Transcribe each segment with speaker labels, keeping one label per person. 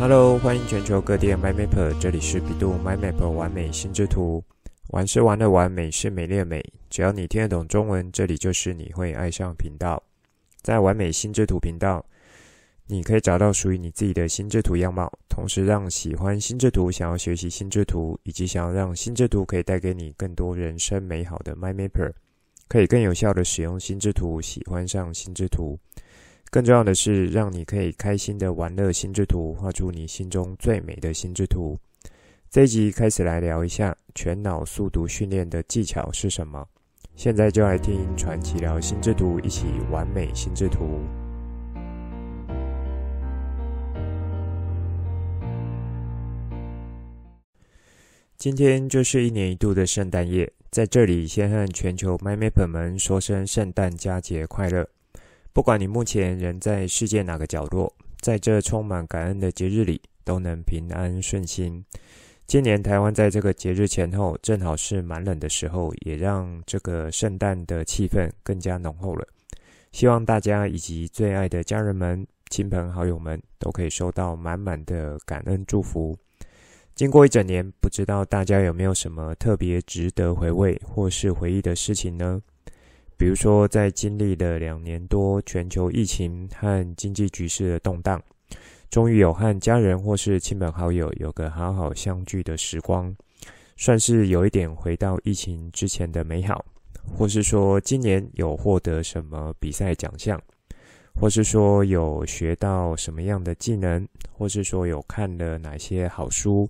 Speaker 1: Hello，欢迎全球各地的 MyMapper，这里是百度 MyMapper 玩美心智图。玩是玩的玩，美是美丽的美。只要你听得懂中文，这里就是你会爱上频道。在完美心智图频道，你可以找到属于你自己的心智图样貌，同时让喜欢心智图、想要学习心智图，以及想要让心智图可以带给你更多人生美好的 MyMapper，可以更有效地使用心智图，喜欢上心智图。更重要的是，让你可以开心的玩乐心智图，画出你心中最美的心智图。这一集开始来聊一下全脑速读训练的技巧是什么。现在就来听传奇聊心智图，一起完美心智图。今天就是一年一度的圣诞夜，在这里先和全球 MyMap 们说声圣诞佳节快乐。不管你目前人在世界哪个角落，在这充满感恩的节日里，都能平安顺心。今年台湾在这个节日前后，正好是蛮冷的时候，也让这个圣诞的气氛更加浓厚了。希望大家以及最爱的家人们、亲朋好友们，都可以收到满满的感恩祝福。经过一整年，不知道大家有没有什么特别值得回味或是回忆的事情呢？比如说，在经历了两年多全球疫情和经济局势的动荡，终于有和家人或是亲朋好友有个好好相聚的时光，算是有一点回到疫情之前的美好。或是说，今年有获得什么比赛奖项，或是说有学到什么样的技能，或是说有看了哪些好书，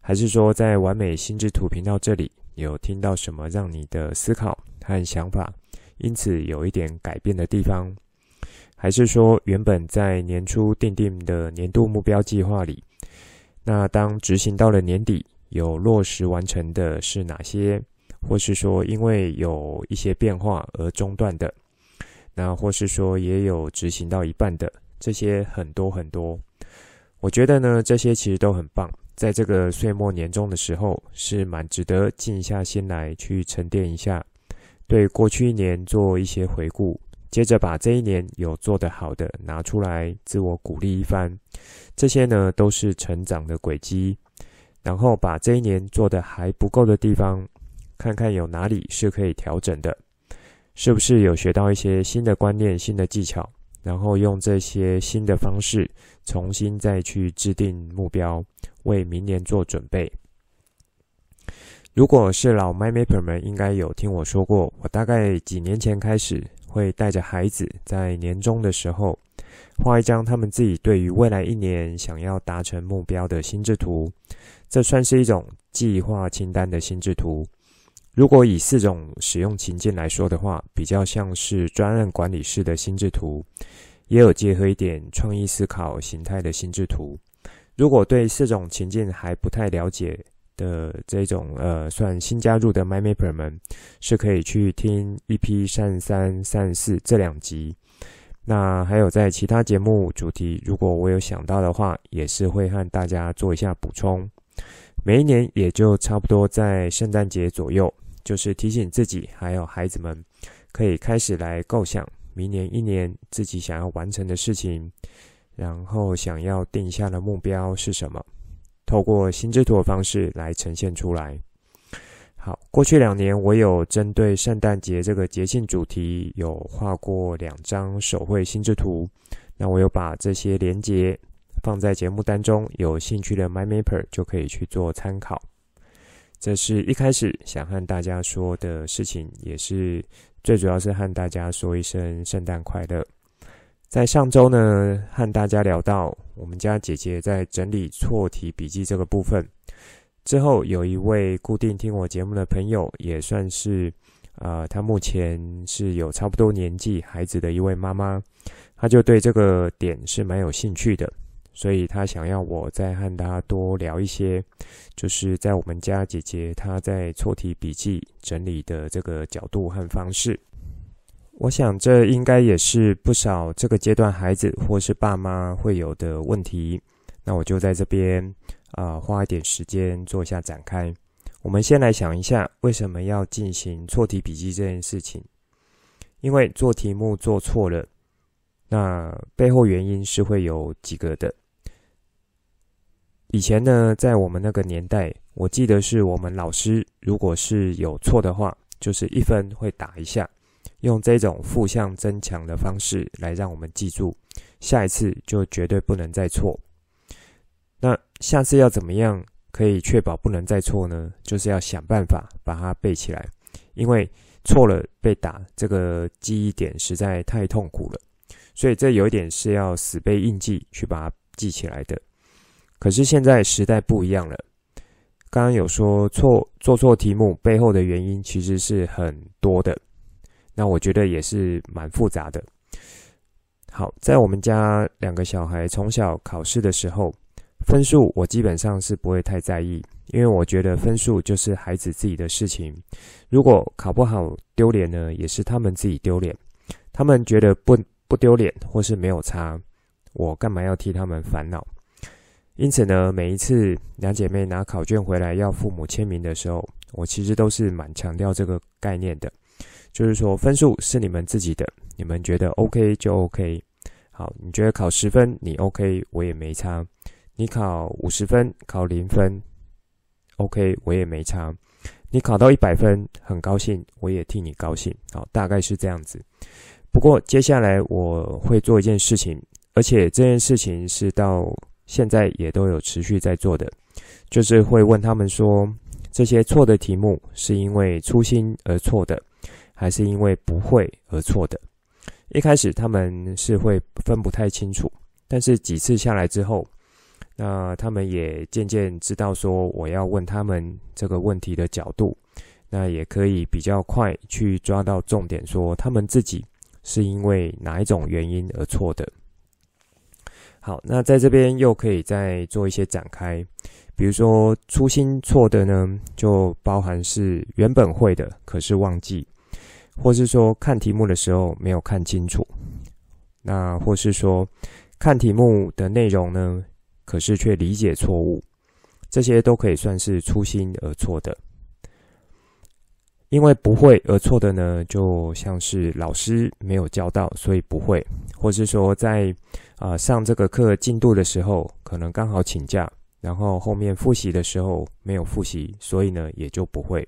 Speaker 1: 还是说在完美心智图频道这里有听到什么让你的思考和想法，因此有一点改变的地方，还是说原本在年初定定的年度目标计划里，那当执行到了年底，有落实完成的是哪些？或是说因为有一些变化而中断的？那或是说也有执行到一半的？这些很多很多，我觉得呢，这些其实都很棒。在这个岁末年终的时候，是蛮值得静下心来去沉淀一下。对过去一年做一些回顾，接着把这一年有做得好的拿出来自我鼓励一番，这些呢都是成长的轨迹。然后把这一年做得还不够的地方，看看有哪里是可以调整的，是不是有学到一些新的观念、新的技巧，然后用这些新的方式重新再去制定目标，为明年做准备。如果是老 MyMapper 们，应该有听我说过，我大概几年前开始会带着孩子在年终的时候画一张他们自己对于未来一年想要达成目标的心智图，这算是一种计划清单的心智图。如果以四种使用情境来说的话，比较像是专案管理式的心智图，也有结合一点创意思考形态的心智图。如果对四种情境还不太了解，的这种呃，算新加入的 MyMapper 们是可以去听 EP 三三三四这两集。那还有在其他节目主题，如果我有想到的话，也是会和大家做一下补充。每一年也就差不多在圣诞节左右，就是提醒自己还有孩子们，可以开始来构想明年一年自己想要完成的事情，然后想要定下的目标是什么。透过心智图的方式来呈现出来。好，过去两年我有针对圣诞节这个节庆主题有画过两张手绘心智图，那我有把这些连结放在节目当中，有兴趣的 MyMapper 就可以去做参考。这是一开始想和大家说的事情，也是最主要是和大家说一声圣诞快乐。在上周呢，和大家聊到我们家姐姐在整理错题笔记这个部分之后，有一位固定听我节目的朋友，也算是啊、呃，她目前是有差不多年纪孩子的一位妈妈，她就对这个点是蛮有兴趣的，所以她想要我再和她多聊一些，就是在我们家姐姐她在错题笔记整理的这个角度和方式。我想，这应该也是不少这个阶段孩子或是爸妈会有的问题。那我就在这边啊、呃，花一点时间做一下展开。我们先来想一下，为什么要进行错题笔记这件事情？因为做题目做错了，那背后原因是会有几个的。以前呢，在我们那个年代，我记得是我们老师如果是有错的话，就是一分会打一下，用这种负向增强的方式来让我们记住，下一次就绝对不能再错。那下次要怎么样可以确保不能再错呢？就是要想办法把它背起来，因为错了被打，这个记忆点实在太痛苦了，所以这有一点是要死背硬记去把它记起来的。可是现在时代不一样了，刚刚有说错做错题目背后的原因其实是很多的，那我觉得也是蛮复杂的。好，在我们家两个小孩从小考试的时候，分数我基本上是不会太在意，因为我觉得分数就是孩子自己的事情，如果考不好丢脸呢，也是他们自己丢脸，他们觉得不不丢脸或是没有差，我干嘛要替他们烦恼？因此呢，每一次两姐妹拿考卷回来要父母签名的时候，我其实都是蛮强调这个概念的，就是说分数是你们自己的，你们觉得 OK 就 OK。好，你觉得考十分你 OK，我也没差；你考五十分、考零分，OK，我也没差。你考到一百分，很高兴，我也替你高兴。好，大概是这样子。不过接下来我会做一件事情，而且这件事情是到。现在也都有持续在做的，就是会问他们说，这些错的题目是因为粗心而错的，还是因为不会而错的？一开始他们是会分不太清楚，但是几次下来之后，那他们也渐渐知道说，我要问他们这个问题的角度，那也可以比较快去抓到重点，说他们自己是因为哪一种原因而错的。好，那在这边又可以再做一些展开，比如说初心错的呢，就包含是原本会的，可是忘记，或是说看题目的时候没有看清楚，那或是说看题目的内容呢，可是却理解错误，这些都可以算是粗心而错的。因为不会而错的呢，就像是老师没有教到，所以不会；或是说在啊、上这个课进度的时候，可能刚好请假，然后后面复习的时候没有复习，所以呢也就不会。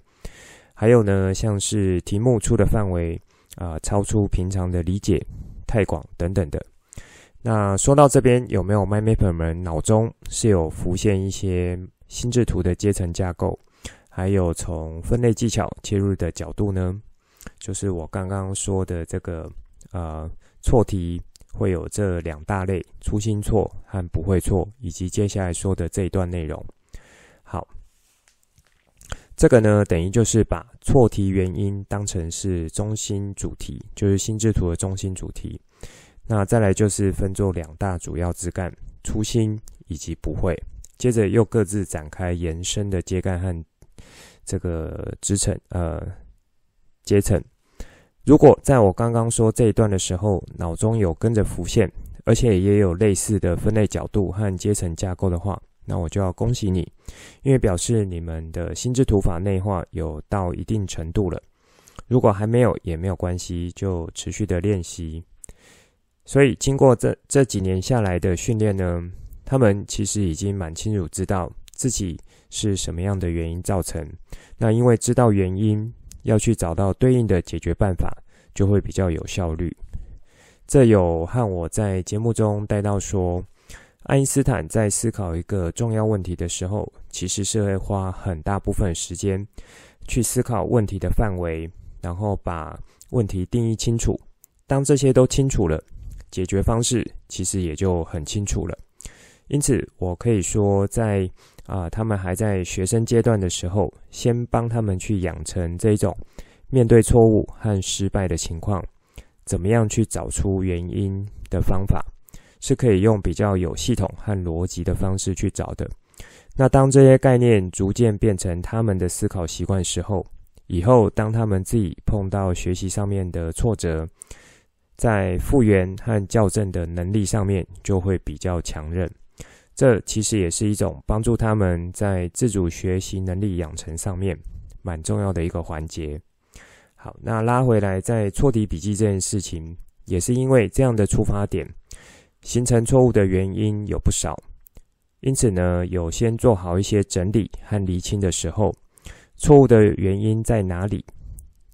Speaker 1: 还有呢，像是题目出的范围啊、超出平常的理解太广等等的。那说到这边，有没有 MyMapper 们脑中是有浮现一些心智图的阶层架构？还有从分类技巧切入的角度呢，就是我刚刚说的这个呃错题会有这两大类：粗心错和不会错，以及接下来说的这一段内容。这个呢等于就是把错题原因当成是中心主题，就是心智图的中心主题。那再来就是分作两大主要枝干：粗心以及不会。接着又各自展开延伸的阶干和。这个职层呃阶层，如果在我刚刚说这一段的时候，脑中有跟着浮现，而且也有类似的分类角度和阶层架构的话，那我就要恭喜你，因为表示你们的心智图法内化有到一定程度了。如果还没有也没有关系，就持续的练习。所以经过这这几年下来的训练呢，他们其实已经蛮清楚知道自己。是什么样的原因造成？那因为知道原因，要去找到对应的解决办法，就会比较有效率。这有和我在节目中带到说，爱因斯坦在思考一个重要问题的时候，其实是会花很大部分时间去思考问题的范围，然后把问题定义清楚。当这些都清楚了，解决方式其实也就很清楚了。因此，我可以说在。啊，他们还在学生阶段的时候，先帮他们去养成这种面对错误和失败的情况，怎么样去找出原因的方法，是可以用比较有系统和逻辑的方式去找的。那当这些概念逐渐变成他们的思考习惯时候，以后当他们自己碰到学习上面的挫折，在复原和校正的能力上面就会比较强韧。这其实也是一种帮助他们在自主学习能力养成上面蛮重要的一个环节。好，那拉回来，在错题笔记这件事情，也是因为这样的出发点，形成错误的原因有不少。因此呢，有先做好一些整理和厘清的时候，错误的原因在哪里？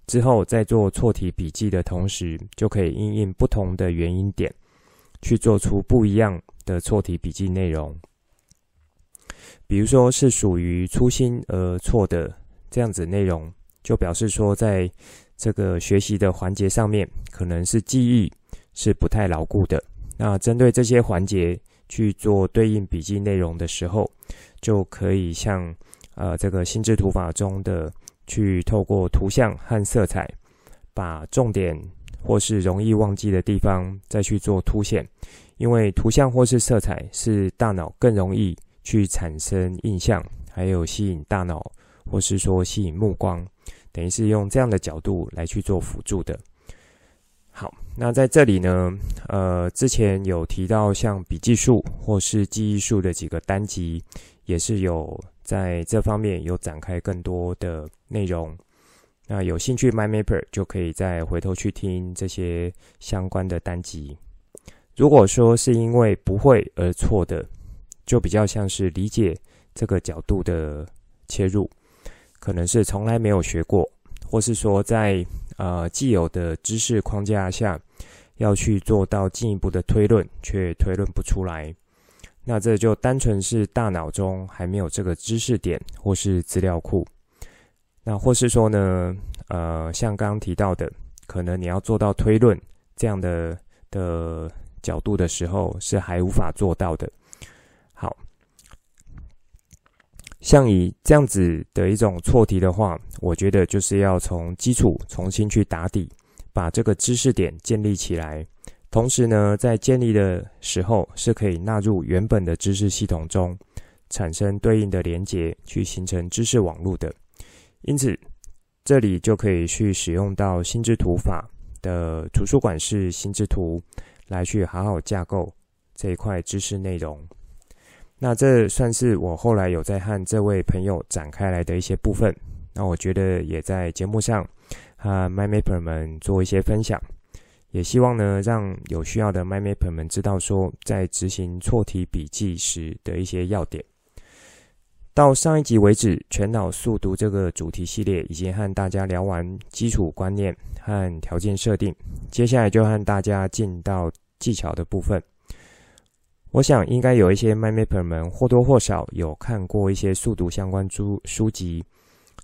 Speaker 1: 之后在做错题笔记的同时，就可以因应不同的原因点，去做出不一样的错题笔记内容。比如说是属于粗心而错的这样子内容，就表示说在这个学习的环节上面，可能是记忆是不太牢固的。那针对这些环节去做对应笔记内容的时候，就可以像呃这个心智图法中的去透过图像和色彩，把重点或是容易忘记的地方再去做凸显，因为图像或是色彩是大脑更容易去产生印象，还有吸引大脑或是说吸引目光，等于是用这样的角度来去做辅助的。好，那在这里呢，呃，之前有提到像笔记术或是记忆术的几个单集，也是有在这方面有展开更多的内容。那有兴趣 MyMapper 就可以再回头去听这些相关的单集。如果说是因为不会而错的，就比较像是理解这个角度的切入，可能是从来没有学过，或是说在。呃，既有的知识框架下，要去做到进一步的推论，却推论不出来，那这就单纯是大脑中还没有这个知识点或是资料库。那或是说呢，呃，像刚刚提到的，可能你要做到推论这样的的角度的时候，是还无法做到的。好。像以这样子的一种错题的话，我觉得就是要从基础重新去打底，把这个知识点建立起来。同时呢，在建立的时候是可以纳入原本的知识系统中，产生对应的连接，去形成知识网络的。因此，这里就可以去使用到心智图法的图书馆式心智图，来去好好架构这一块知识内容。那这算是我后来有在和这位朋友展开来的一些部分。那我觉得也在节目上和 MyMapper 们做一些分享，也希望呢让有需要的 MyMapper 们知道说，在执行错题笔记时的一些要点。到上一集为止，全脑速读这个主题系列已经和大家聊完基础观念和条件设定，接下来就和大家进到技巧的部分。我想应该有一些 MyMapper 们或多或少有看过一些速读相关书书籍，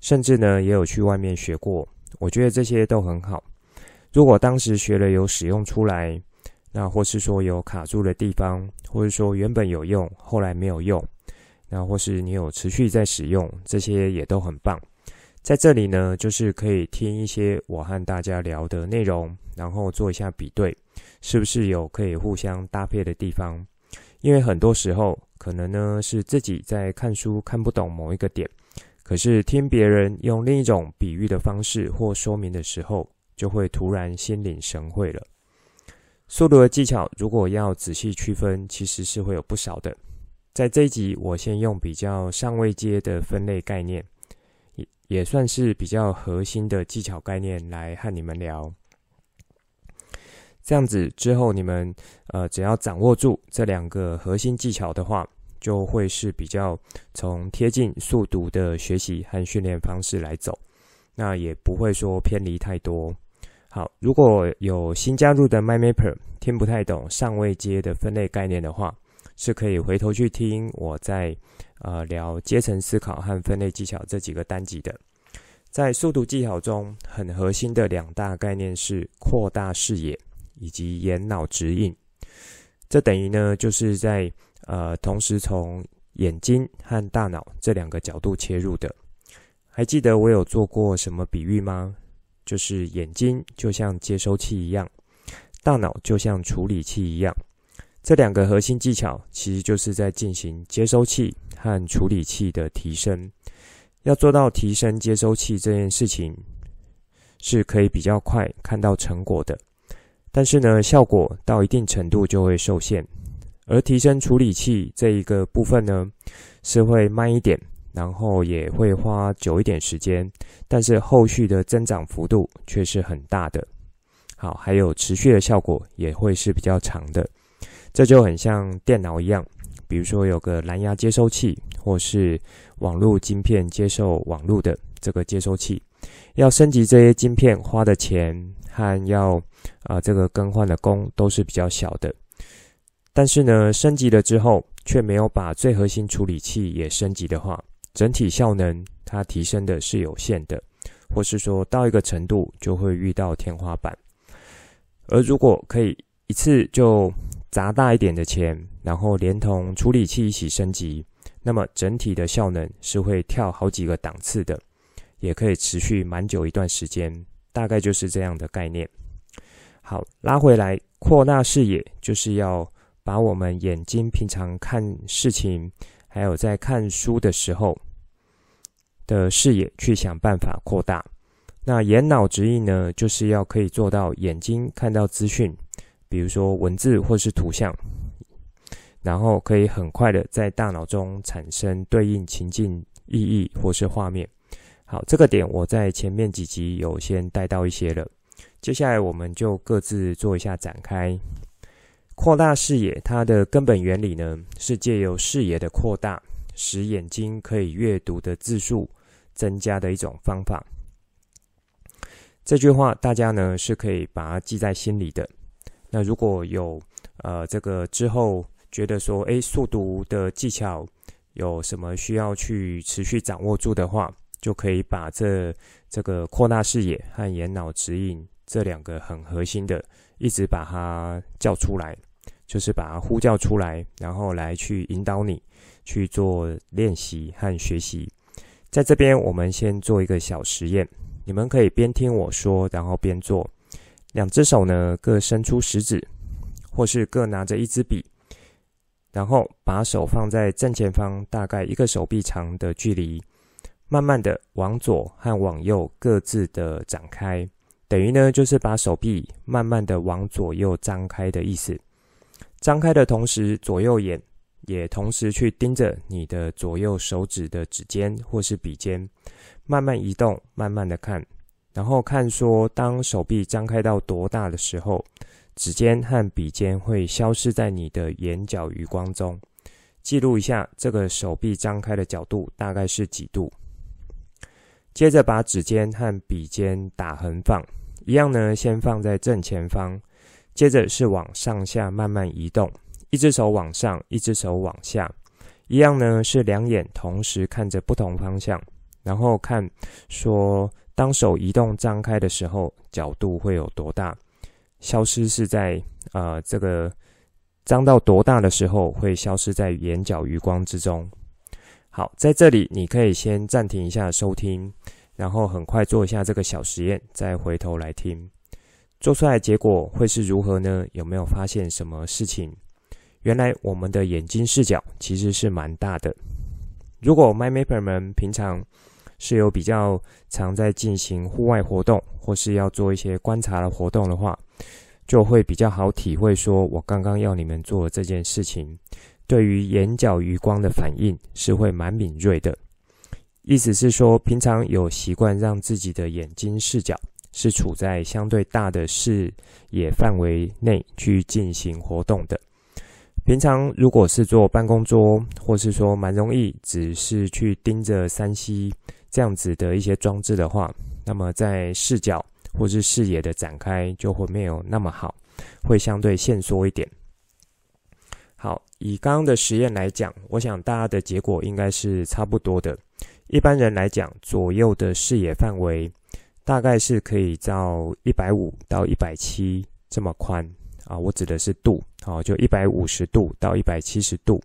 Speaker 1: 甚至呢也有去外面学过。我觉得这些都很好。如果当时学了有使用出来，那或是说有卡住的地方，或是说原本有用后来没有用，那或是你有持续在使用，这些也都很棒。在这里呢，就是可以听一些我和大家聊的内容，然后做一下比对，是不是有可以互相搭配的地方。因为很多时候，可能呢是自己在看书看不懂某一个点，可是听别人用另一种比喻的方式或说明的时候，就会突然心领神会了。速度的技巧，如果要仔细区分，其实是会有不少的。在这一集，我先用比较上位阶的分类概念，也也算是比较核心的技巧概念来和你们聊。这样子之后，你们呃只要掌握住这两个核心技巧的话，就会是比较从贴近速读的学习和训练方式来走，那也不会说偏离太多。好，如果有新加入的 MyMapper 听不太懂上位阶的分类概念的话，是可以回头去听我在呃聊阶层思考和分类技巧这几个单集的。在速读技巧中，很核心的两大概念是扩大视野。以及眼脑直印，这等于呢，就是在呃同时从眼睛和大脑这两个角度切入的。还记得我有做过什么比喻吗？就是眼睛就像接收器一样，大脑就像处理器一样。这两个核心技巧其实就是在进行接收器和处理器的提升。要做到提升接收器这件事情，是可以比较快看到成果的。但是呢，效果到一定程度就会受限，而提升处理器这一个部分呢，是会慢一点，然后也会花久一点时间，但是后续的增长幅度却是很大的。好，还有持续的效果也会是比较长的。这就很像电脑一样，比如说有个蓝牙接收器，或是网络晶片接受网络的这个接收器，要升级这些晶片花的钱和要啊、这个更换的工都是比较小的。但是呢，升级了之后却没有把最核心处理器也升级的话，整体效能它提升的是有限的，或是说到一个程度就会遇到天花板。而如果可以一次就砸大一点的钱，然后连同处理器一起升级，那么整体的效能是会跳好几个档次的，也可以持续蛮久一段时间，大概就是这样的概念。好，拉回来扩大视野，就是要把我们眼睛平常看事情，还有在看书的时候的视野去想办法扩大。那眼脑直印呢，就是要可以做到眼睛看到资讯，比如说文字或是图像，然后可以很快的在大脑中产生对应情境意义或是画面。好，这个点我在前面几集有先带到一些了，接下来我们就各自做一下展开。扩大视野，它的根本原理呢，是借由视野的扩大，使眼睛可以阅读的字数增加的一种方法。这句话大家呢是可以把它记在心里的。那如果有呃这个之后觉得说，诶，速读的技巧有什么需要去持续掌握住的话，就可以把这这个扩大视野和眼脑指引这两个很核心的，一直把它叫出来，就是把它呼叫出来，然后来去引导你去做练习和学习。在这边，我们先做一个小实验。你们可以边听我说，然后边做。两只手呢，各伸出食指，或是各拿着一支笔，然后把手放在正前方，大概一个手臂长的距离，慢慢的往左和往右各自的展开，等于呢就是把手臂慢慢的往左右张开的意思。张开的同时，左右眼也同时去盯着你的左右手指的指尖或是笔尖。慢慢移动，慢慢的看，然后看说，当手臂张开到多大的时候，指尖和笔尖会消失在你的眼角余光中。记录一下这个手臂张开的角度大概是几度。接着把指尖和笔尖打横放，一样呢，先放在正前方，接着是往上下慢慢移动，一只手往上，一只手往下，一样呢，是两眼同时看着不同方向。然后看，说当手移动张开的时候，角度会有多大？消失是在呃这个张到多大的时候，会消失在眼角余光之中。好，在这里你可以先暂停一下收听，然后很快做一下这个小实验，再回头来听，做出来结果会是如何呢？有没有发现什么事情？原来我们的眼睛视角其实是蛮大的。如果 MyMapper 们平常是有比较常在进行户外活动，或是要做一些观察的活动的话，就会比较好体会。说我刚刚要你们做这件事情，对于眼角余光的反应是会蛮敏锐的。意思是说，平常有习惯让自己的眼睛视角是处在相对大的视野范围内去进行活动的。平常如果是坐办公桌，或是说蛮容易只是去盯着三 C。这样子的一些装置的话，那么在视角或是视野的展开就会没有那么好，会相对限缩一点。以刚刚的实验来讲，我想大家的结果应该是差不多的。一般人来讲，左右的视野范围大概是可以到一百五到一百七这么宽啊，我指的是度，好，就一百五十度到一百七十度。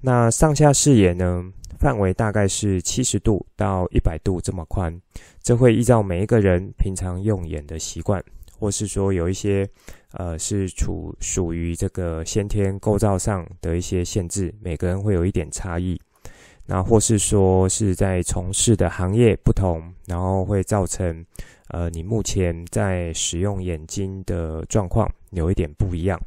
Speaker 1: 那上下视野呢？范围大概是七十度到一百度这么宽，这会依照每一个人平常用眼的习惯，或是说有一些呃是处属于这个先天构造上的一些限制，每个人会有一点差异。那或是说是在从事的行业不同，然后会造成呃你目前在使用眼睛的状况有一点不一样，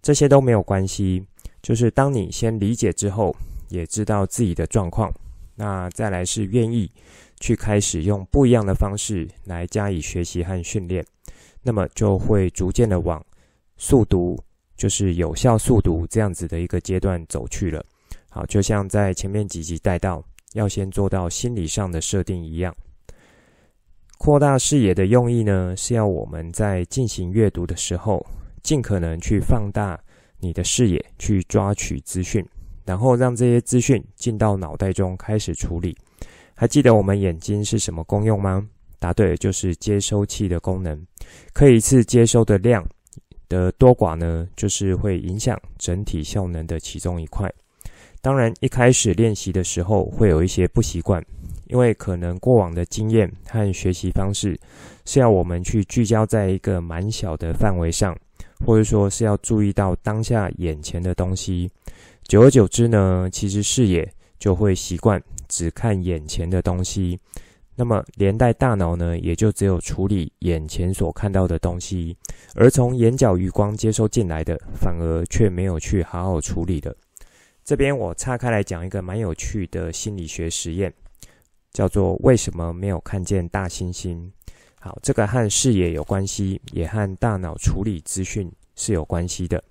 Speaker 1: 这些都没有关系，就是当你先理解之后。也知道自己的状况，那再来是愿意去开始用不一样的方式来加以学习和训练，那么就会逐渐的往速读就是有效速读这样子的一个阶段走去了。好，就像在前面几集带到，要先做到心理上的设定一样。扩大视野的用意呢，是要我们在进行阅读的时候，尽可能去放大你的视野，去抓取资讯，然后让这些资讯进到脑袋中开始处理。还记得我们眼睛是什么功用吗？答对，就是接收器的功能。可以一次接收的量的多寡呢，就是会影响整体效能的其中一块。当然，一开始练习的时候会有一些不习惯。因为可能过往的经验和学习方式是要我们去聚焦在一个蛮小的范围上，或者说是要注意到当下眼前的东西。久而久之呢，其实视野就会习惯只看眼前的东西，那么连带大脑呢，也就只有处理眼前所看到的东西，而从眼角余光接收进来的，反而却没有去好好处理的。这边我岔开来讲一个蛮有趣的心理学实验。叫做为什么没有看见大猩猩？好，这个和视野有关系，也和大脑处理资讯是有关系的。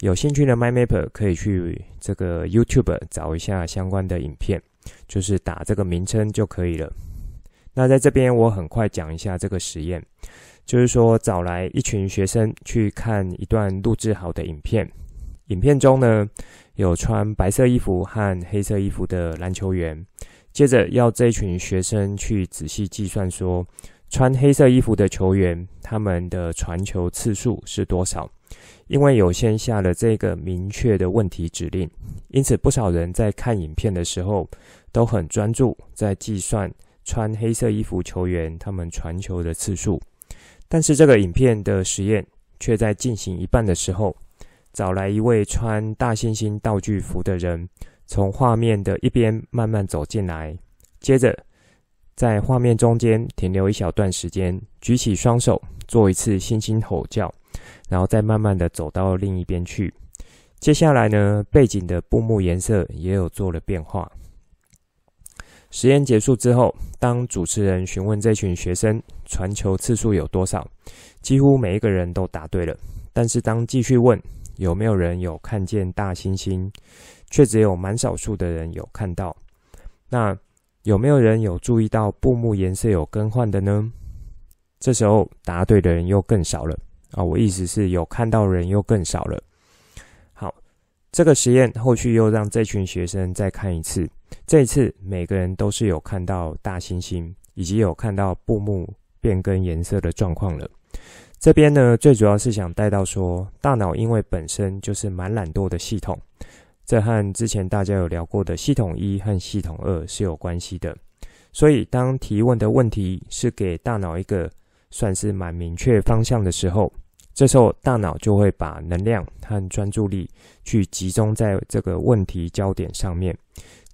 Speaker 1: 有兴趣的 MyMapper 可以去这个 YouTube 找一下相关的影片，就是打这个名称就可以了。那在这边我很快讲一下这个实验，就是说找来一群学生去看一段录制好的影片，影片中呢有穿白色衣服和黑色衣服的篮球员。接着要这群学生去仔细计算，说穿黑色衣服的球员他们的传球次数是多少？因为有先下了这个明确的问题指令，因此不少人在看影片的时候都很专注在计算穿黑色衣服球员他们传球的次数。但是这个影片的实验却在进行一半的时候，找来一位穿大猩猩道具服的人。从画面的一边慢慢走进来，接着在画面中间停留一小段时间，举起双手做一次猩猩吼叫，然后再慢慢的走到另一边去。接下来呢，背景的布幕颜色也有做了变化。实验结束之后，当主持人询问这群学生传球次数有多少，几乎每一个人都答对了。但是当继续问有没有人有看见大猩猩，却只有蛮少数的人有看到。那有没有人有注意到布幕颜色有更换的呢？这时候答对的人又更少了啊！我意思是有看到人又更少了。好，这个实验后续又让这群学生再看一次，这次每个人都是有看到大猩猩，以及有看到布幕变更颜色的状况了。这边呢，最主要是想带到说，大脑因为本身就是蛮懒惰的系统。这和之前大家有聊过的系统一和系统二是有关系的，所以当提问的问题是给大脑一个算是蛮明确方向的时候，这时候大脑就会把能量和专注力去集中在这个问题焦点上面，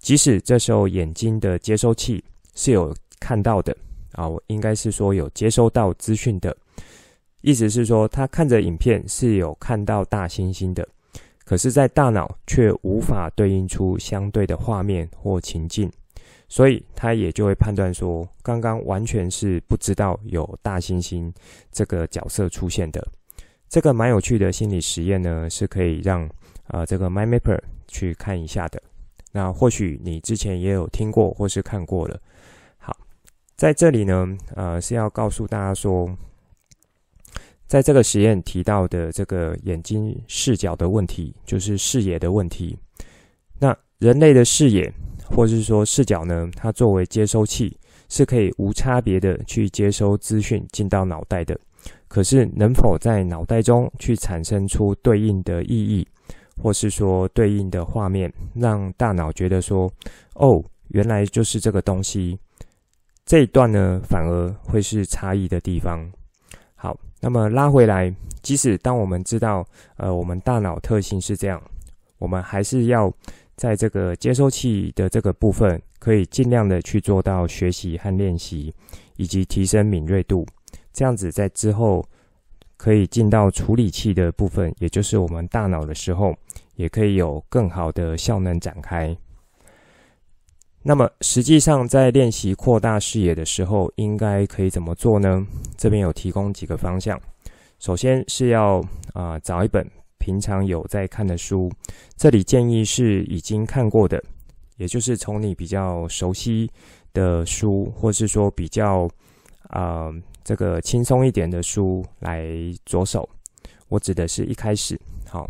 Speaker 1: 即使这时候眼睛的接收器是有看到的啊，我应该是说有接收到资讯的，意思是说他看着影片是有看到大猩猩的。可是，在大脑却无法对应出相对的画面或情境，所以他也就会判断说，刚刚完全是不知道有大猩猩这个角色出现的。这个蛮有趣的心理实验呢，是可以让啊、这个 MyMapper 去看一下的。那或许你之前也有听过或是看过了。好，在这里呢，呃，是要告诉大家说。在这个实验提到的这个眼睛视角的问题，就是视野的问题。那人类的视野，或是说视角呢，它作为接收器，是可以无差别的去接收资讯进到脑袋的。可是能否在脑袋中去产生出对应的意义，或是说对应的画面，让大脑觉得说，哦，原来就是这个东西。这一段呢，反而会是差异的地方。好。那么拉回来，即使当我们知道，呃，我们大脑特性是这样，我们还是要在这个接收器的这个部分，可以尽量的去做到学习和练习，以及提升敏锐度。这样子在之后可以进到处理器的部分，也就是我们大脑的时候，也可以有更好的效能展开。那么实际上，在练习扩大视野的时候，应该可以怎么做呢？这边有提供几个方向。首先是要啊、找一本平常有在看的书，这里建议是已经看过的，也就是从你比较熟悉的书，或是说比较啊、这个轻松一点的书来着手。我指的是一开始，好，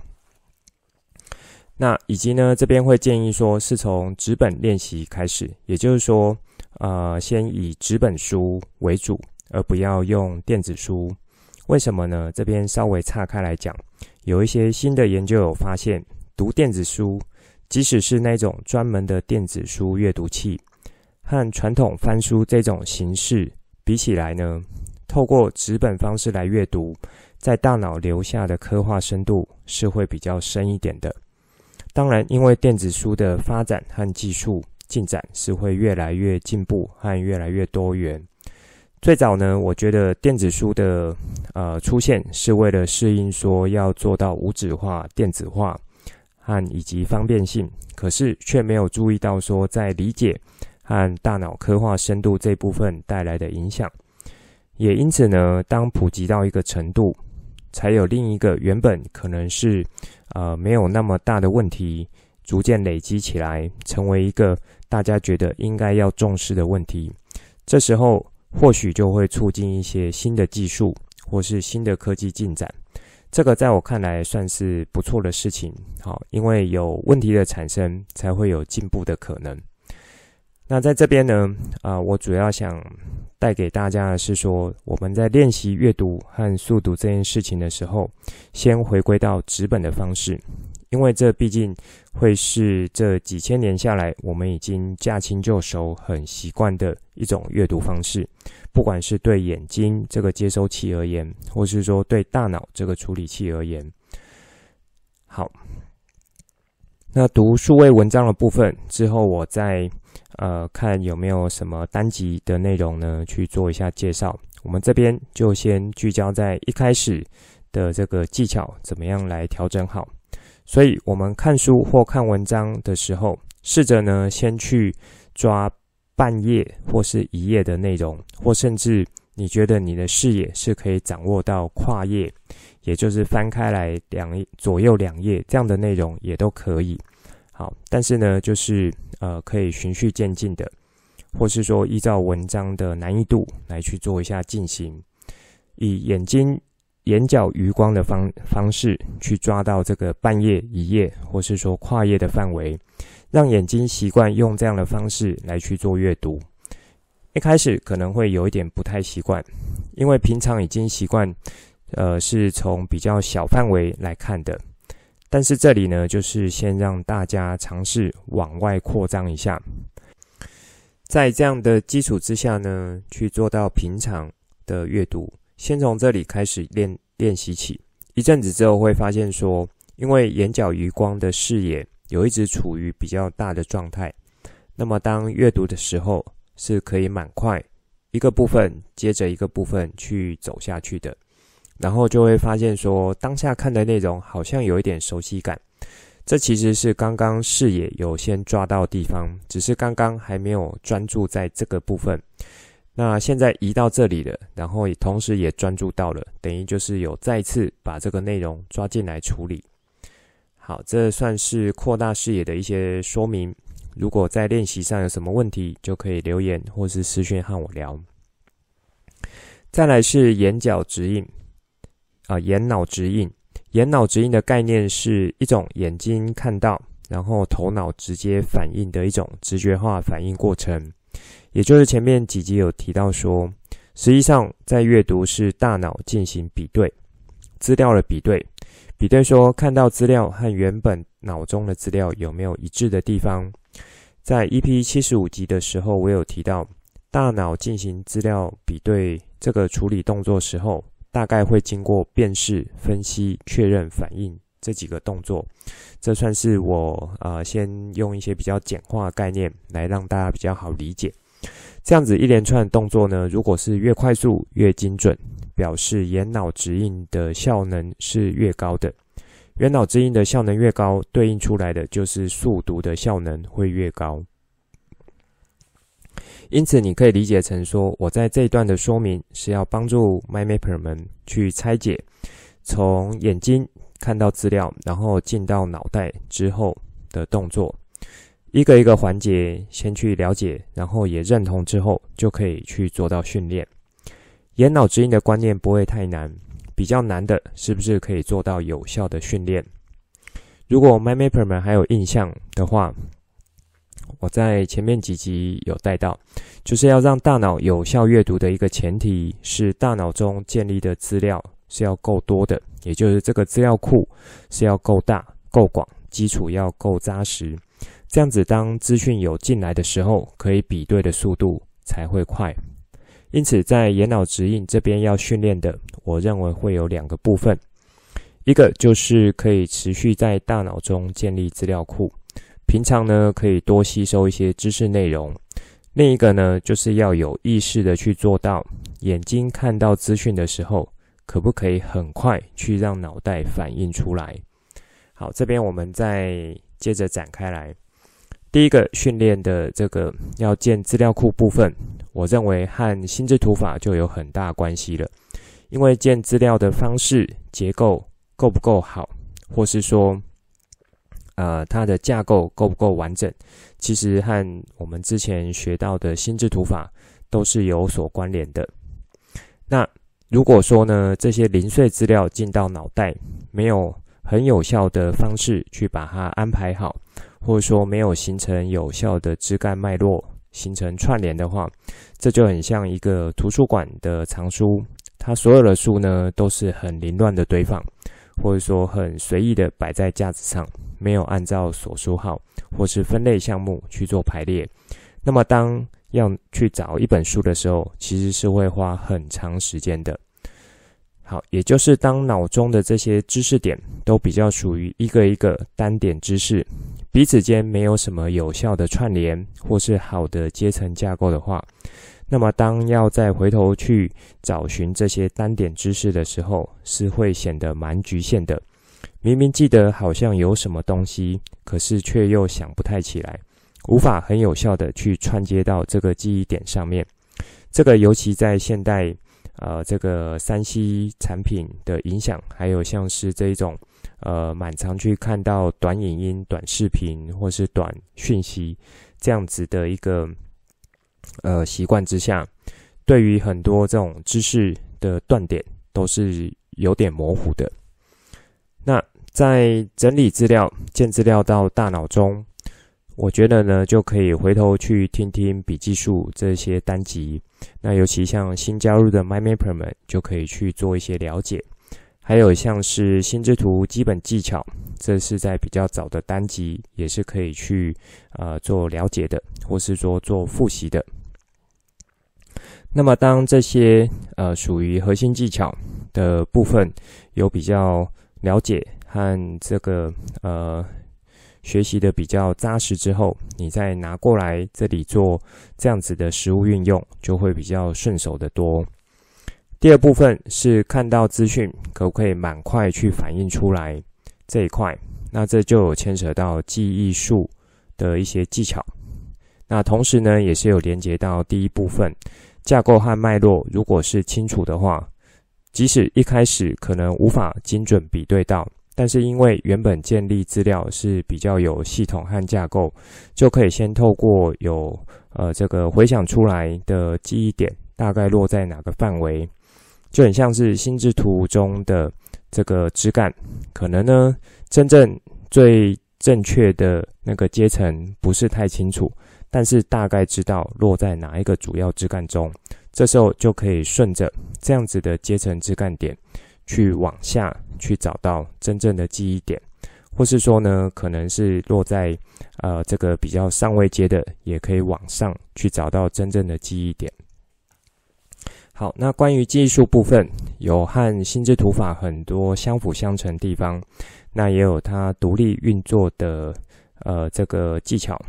Speaker 1: 那以及呢，这边会建议说是从纸本练习开始，也就是说，呃，先以纸本书为主，而不要用电子书。为什么呢？这边稍微岔开来讲，有一些新的研究有发现，读电子书，即使是那种专门的电子书阅读器，和传统翻书这种形式比起来呢，透过纸本方式来阅读，在大脑留下的刻画深度是会比较深一点的。当然，因为电子书的发展和技术进展是会越来越进步和越来越多元。最早呢，我觉得电子书的呃出现是为了适应说要做到无纸化、电子化和以及方便性，可是却没有注意到说在理解和大脑刻画深度这部分带来的影响。也因此呢，当普及到一个程度，才有另一个原本可能是呃没有那么大的问题，逐渐累积起来，成为一个大家觉得应该要重视的问题。这时候。或许就会促进一些新的技术，或是新的科技进展。这个在我看来算是不错的事情。好，因为有问题的产生，才会有进步的可能。那在这边呢，啊，我主要想带给大家的是说，我们在练习阅读和速读这件事情的时候，先回归到纸本的方式。因为这毕竟会是这几千年下来，我们已经驾轻就熟、很习惯的一种阅读方式。不管是对眼睛这个接收器而言，或是说对大脑这个处理器而言。好，那读数位文章的部分之后，我再呃看有没有什么单集的内容呢，去做一下介绍。我们这边就先聚焦在一开始的这个技巧，怎么样来调整好。所以，我们看书或看文章的时候，试着呢，先去抓半页或是一页的内容，或甚至你觉得你的视野是可以掌握到跨页，也就是翻开来两左右两页这样的内容也都可以。好，但是呢，就是呃，可以循序渐进的，或是说依照文章的难易度来去做一下进行，以眼睛。眼角余光的方方式去抓到这个半页、一页，或是说跨页的范围，让眼睛习惯用这样的方式来去做阅读。一开始可能会有一点不太习惯，因为平常已经习惯，呃，是从比较小范围来看的。但是这里呢，就是先让大家尝试往外扩张一下，在这样的基础之下呢，去做到平常的阅读。先从这里开始练练习起，一阵子之后会发现说，因为眼角余光的视野有一直处于比较大的状态，那么当阅读的时候是可以蛮快，一个部分接着一个部分去走下去的，然后就会发现说，当下看的内容好像有一点熟悉感，这其实是刚刚视野有先抓到地方，只是刚刚还没有专注在这个部分。那现在移到这里了，然后也同时也专注到了，等于就是有再次把这个内容抓进来处理。好，这算是扩大视野的一些说明。如果在练习上有什么问题，就可以留言或是私讯和我聊。再来是眼角指引，啊、眼脑质印。眼脑质印的概念是一种眼睛看到，然后头脑直接反应的一种直觉化反应过程。也就是前面几集有提到说，实际上在阅读是大脑进行比对资料的比对，比对说看到资料和原本脑中的资料有没有一致的地方。在 EP 七十五集的时候，我有提到，大脑进行资料比对这个处理动作时候，大概会经过辨识、分析、确认、反应这几个动作。这算是我呃先用一些比较简化概念来让大家比较好理解。这样子一连串动作呢，如果是越快速越精准，表示眼脑质印的效能是越高的。眼脑质印的效能越高，对应出来的就是速读的效能会越高。因此，你可以理解成说，我在这一段的说明是要帮助 MyMapper 们去拆解从眼睛看到资料，然后进到脑袋之后的动作，一个一个环节先去了解，然后也认同之后，就可以去做到训练。眼脑指引的观念不会太难，比较难的是不是可以做到有效的训练？如果 MyMapper 们还有印象的话，我在前面几集有带到，就是要让大脑有效阅读的一个前提是大脑中建立的资料是要够多的，也就是这个资料库是要够大、够广，基础要够扎实，这样子当资讯有进来的时候，可以比对的速度才会快。因此，在眼脑指引这边要训练的，我认为会有两个部分。一个就是可以持续在大脑中建立资料库，平常呢可以多吸收一些知识内容。另一个呢，就是要有意识的去做到，眼睛看到资讯的时候，可不可以很快去让脑袋反应出来？好，这边我们再接着展开来。第一个训练的这个要建资料库部分，我认为和心智图法就有很大关系了，因为建资料的方式结构。够不够好，或是说，呃，它的架构够不够完整？其实和我们之前学到的心智图法都是有所关联的。那如果说呢，这些零碎资料进到脑袋，没有很有效的方式去把它安排好，或者说没有形成有效的枝干脉络，形成串联的话，这就很像一个图书馆的藏书，它所有的书呢都是很凌乱的堆放。或者说很随意的摆在架子上，没有按照索书号或是分类项目去做排列，那么当要去找一本书的时候，其实是会花很长时间的。好，也就是当脑中的这些知识点都比较属于一个一个单点知识，彼此间没有什么有效的串联或是好的阶层架构的话。那么，当要再回头去找寻这些单点知识的时候，是会显得蛮局限的。明明记得好像有什么东西，可是却又想不太起来，无法很有效的去串接到这个记忆点上面。这个尤其在现代，呃，这个 3C 产品的影响，还有像是这一种，呃，蛮常去看到短影音、短视频或是短讯息这样子的一个。呃，习惯之下，对于很多这种知识的断点都是有点模糊的。那在整理资料、建资料到大脑中，我觉得呢，就可以回头去听听笔记术这些单集。那尤其像新加入的 MindMapper 们，就可以去做一些了解。还有像是心智图基本技巧，这是在比较早的单集，也是可以去呃做了解的，或是说做复习的。那么，当这些呃属于核心技巧的部分有比较了解和这个呃学习的比较扎实之后，你再拿过来这里做这样子的实物运用，就会比较顺手的多。第二部分是看到资讯可不可以蛮快去反映出来这一块，那这就有牵扯到记忆术的一些技巧。那同时呢，也是有连接到第一部分。架构和脉络如果是清楚的话，即使一开始可能无法精准比对到，但是因为原本建立资料是比较有系统和架构，就可以先透过有呃这个回想出来的记忆点大概落在哪个范围，就很像是心智图中的这个枝干，可能呢真正最正确的那个阶层不是太清楚。但是大概知道落在哪一个主要枝干中，这时候就可以顺着这样子的阶层枝干点去往下去找到真正的记忆点，或是说呢，可能是落在呃这个比较上位阶的，也可以往上去找到真正的记忆点。好，那关于技术部分，有和心智图法很多相辅相成地方，那也有它独立运作的呃这个技巧。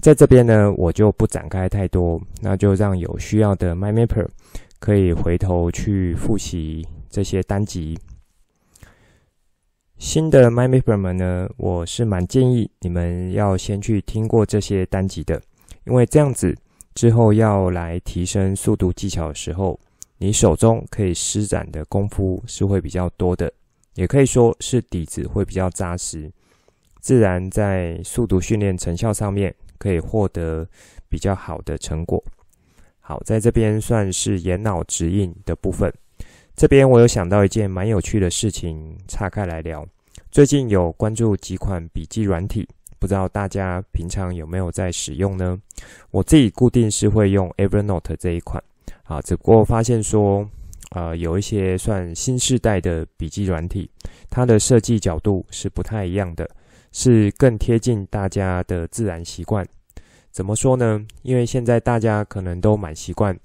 Speaker 1: 在这边呢，我就不展开太多，那就让有需要的 My Mapper 可以回头去复习这些单集。新的 My Mapper 们呢，我是蛮建议你们要先去听过这些单集的，因为这样子之后要来提升速读技巧的时候，你手中可以施展的功夫是会比较多的，也可以说是底子会比较扎实，自然在速读训练成效上面可以获得比较好的成果。好，在这边算是眼脑指引的部分。这边我有想到一件蛮有趣的事情，岔开来聊。最近有关注几款笔记软体，不知道大家平常有没有在使用呢？我自己固定是会用 Evernote 这一款。啊，只不过发现说，呃，有一些算新世代的笔记软体，它的设计角度是不太一样的，是更贴近大家的自然习惯。怎么说呢？因为现在大家可能都蛮习惯。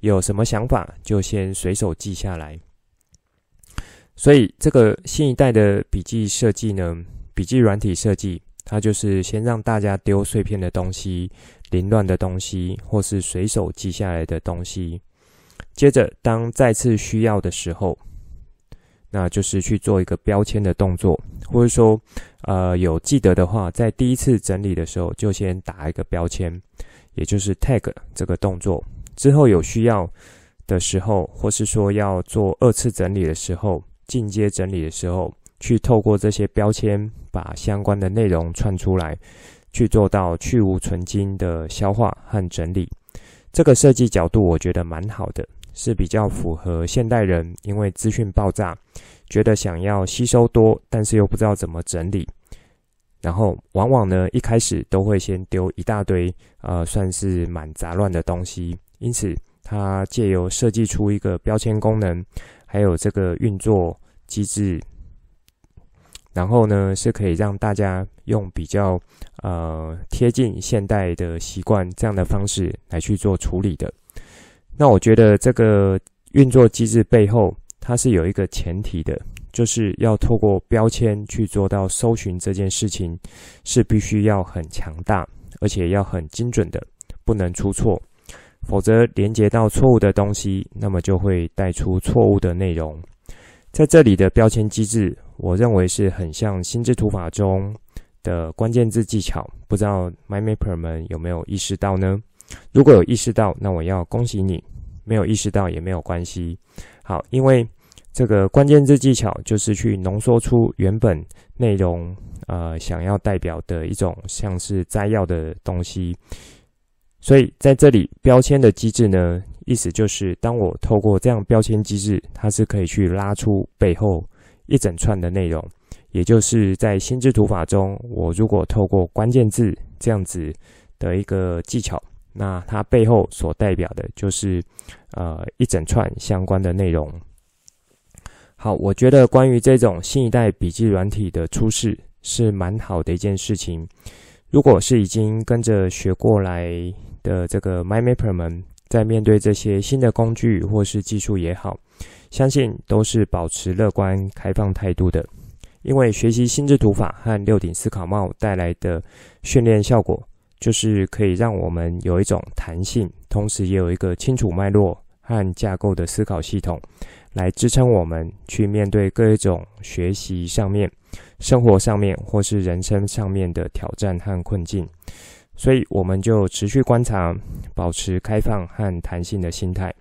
Speaker 1: 有什么想法就先随手记下来，所以这个新一代的笔记设计呢，笔记软体设计，它就是先让大家丢碎片的东西、凌乱的东西，或是随手记下来的东西，接着当再次需要的时候，那就是去做一个标签的动作，或者说，呃，有记得的话，在第一次整理的时候就先打一个标签，也就是 tag 这个动作。之后有需要的时候，或是说要做二次整理的时候，进阶整理的时候，去透过这些标签，把相关的内容串出来，去做到去芜存菁的消化和整理。这个设计角度我觉得蛮好的，是比较符合现代人，因为资讯爆炸，觉得想要吸收多，但是又不知道怎么整理，然后往往呢一开始都会先丢一大堆，呃，算是蛮杂乱的东西。因此，它借由设计出一个标签功能，还有这个运作机制，然后呢，是可以让大家用比较呃贴近现代的习惯这样的方式来去做处理的。那我觉得这个运作机制背后，它是有一个前提的，就是要透过标签去做到搜寻这件事情，是必须要很强大，而且要很精准的，不能出错。否则连接到错误的东西，那么就会带出错误的内容。在这里的标签机制，我认为是很像心智图法中的关键字技巧。不知道 MyMapper 们有没有意识到呢？如果有意识到，那我要恭喜你；没有意识到也没有关系。好，因为这个关键字技巧就是去浓缩出原本内容，呃，想要代表的一种像是摘要的东西。所以在这里，标签的机制呢，意思就是，当我透过这样标签机制，它是可以去拉出背后一整串的内容。也就是在心智图法中，我如果透过关键字这样子的一个技巧，那它背后所代表的就是呃一整串相关的内容。好，我觉得关于这种新一代笔记软体的出世是蛮好的一件事情。如果是已经跟着学过来。的这个 MyMapper 们在面对这些新的工具或是技术也好，相信都是保持乐观开放态度的。因为学习心智图法和六顶思考帽带来的训练效果，就是可以让我们有一种弹性，同时也有一个清楚脉络和架构的思考系统，来支撑我们去面对各种学习上面、生活上面或是人生上面的挑战和困境。所以我们就持续观察，保持开放和弹性的心态，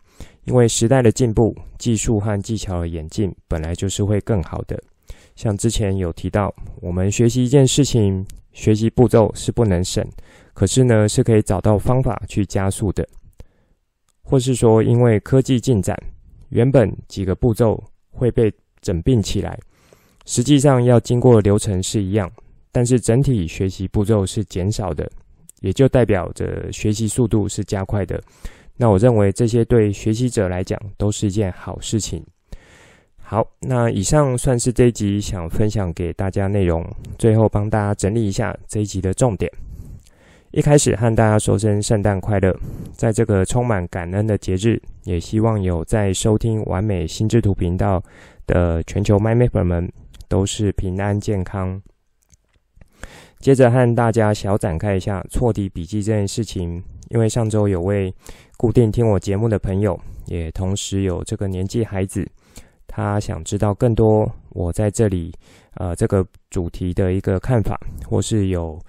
Speaker 1: 因为时代的进步、技术和技巧的演进，本来就是会更好的。像之前有提到，我们学习一件事情，学习步骤是不能省，可是呢，是可以找到方法去加速的。或是说，因为科技进展，原本几个步骤会被整并起来，实际上要经过的流程是一样，但是整体学习步骤是减少的。也就代表着学习速度是加快的。那我认为这些对学习者来讲都是一件好事情。好，那以上算是这一集想分享给大家内容。最后帮大家整理一下这一集的重点。一开始和大家说声圣诞快乐，在这个充满感恩的节日，也希望有在收听完美心智图频道的全球 My m a p e r 们都是平安健康。接着和大家小展开一下错题笔记这件事情，因为上周有位固定听我节目的朋友，也同时有这个年纪孩子，他想知道更多我在这里呃这个主题的一个看法，或是有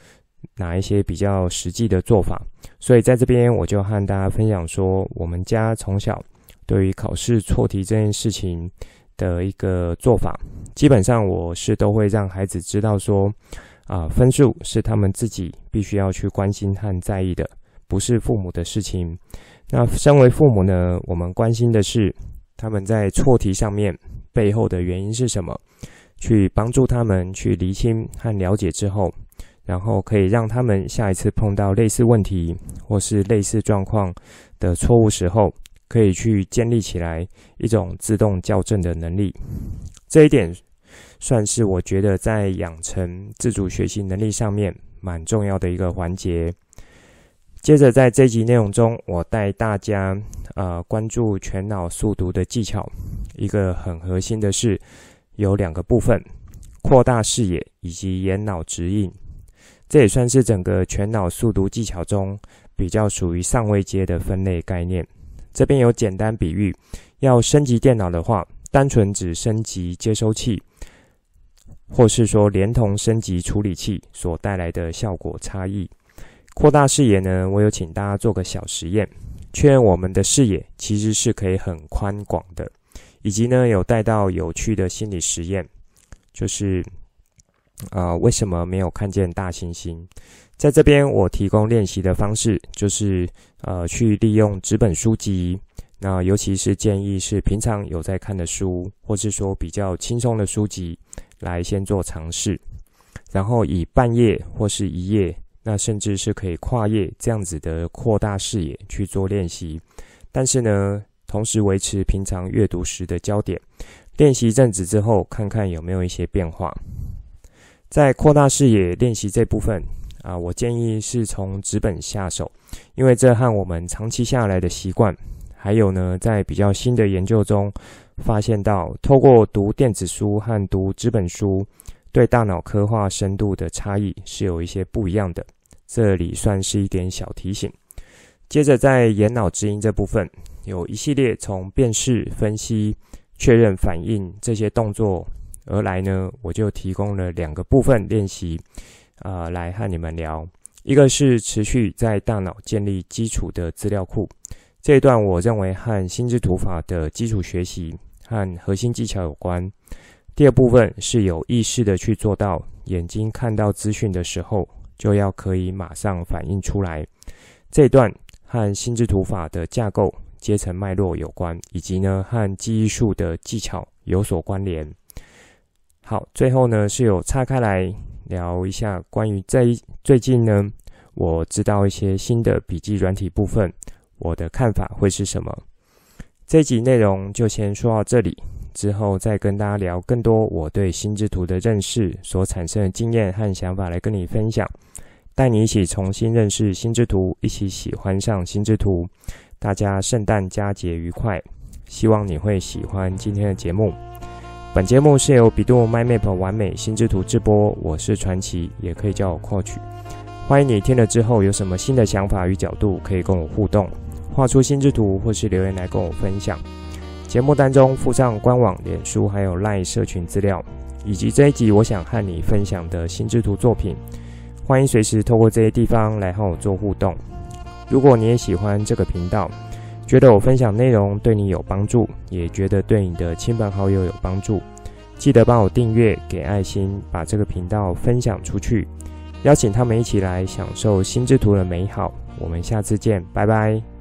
Speaker 1: 哪一些比较实际的做法，所以在这边我就和大家分享说，我们家从小对于考试错题这件事情的一个做法，基本上我是都会让孩子知道说，啊，分数是他们自己必须要去关心和在意的，不是父母的事情。那身为父母呢，我们关心的是他们在错题上面背后的原因是什么，去帮助他们去厘清和了解之后，然后可以让他们下一次碰到类似问题或是类似状况的错误时候，可以去建立起来一种自动校正的能力。这一点算是我觉得在养成自主学习能力上面蛮重要的一个环节。接着，在这集内容中，我带大家呃关注全脑速读的技巧。一个很核心的是有两个部分：扩大视野以及眼脑直印。这也算是整个全脑速读技巧中比较属于上位阶的分类概念。这边有简单比喻：要升级电脑的话，单纯只升级接收器，或是说连同升级处理器所带来的效果差异。扩大视野呢，我有请大家做个小实验，确认我们的视野其实是可以很宽广的，以及呢有带到有趣的心理实验，就是啊、呃、为什么没有看见大猩猩？在这边我提供练习的方式，就是呃去利用纸本书籍，那尤其是建议是平常有在看的书，或是说比较轻松的书籍来先做尝试，然后以半页或是一页。那甚至是可以跨页这样子的扩大视野去做练习，但是呢，同时维持平常阅读时的焦点。练习一阵子之后，看看有没有一些变化。在扩大视野练习这部分啊，我建议是从纸本下手，因为这和我们长期下来的习惯，还有呢，在比较新的研究中发现到，透过读电子书和读纸本书，对大脑刻画深度的差异是有一些不一样的。这里算是一点小提醒。接着，在眼脑知音这部分，有一系列从辨识、分析、确认、反应这些动作而来呢，我就提供了两个部分练习，啊、来和你们聊。一个是持续在大脑建立基础的资料库，这一段我认为和心智图法的基础学习和核心技巧有关。第二部分是有意识的去做到，眼睛看到资讯的时候，就要可以马上反映出来，这段和心智图法的架构、阶层脉络有关，以及呢和记忆术的技巧有所关联。好，最后呢是有岔开来聊一下关于这一最近呢，我知道一些新的笔记软体部分，我的看法会是什么？这集内容就先说到这里。之后再跟大家聊更多我对心智图的认识所产生的经验和想法来跟你分享，带你一起重新认识心之图，一起喜欢上心之图。大家圣诞佳节愉快！希望你会喜欢今天的节目。本节目是由百度 My Map 完美心之图制播，我是传奇，也可以叫我扩曲。欢迎你听了之后有什么新的想法与角度，可以跟我互动，画出心之图或是留言来跟我分享。节目当中附上官网、脸书还有 LINE 社群资料，以及这一集我想和你分享的心之图作品，欢迎随时透过这些地方来和我做互动。如果你也喜欢这个频道，觉得我分享内容对你有帮助，也觉得对你的亲朋好友有帮助，记得帮我订阅、给爱心，把这个频道分享出去，邀请他们一起来享受心之图的美好。我们下次见，拜拜。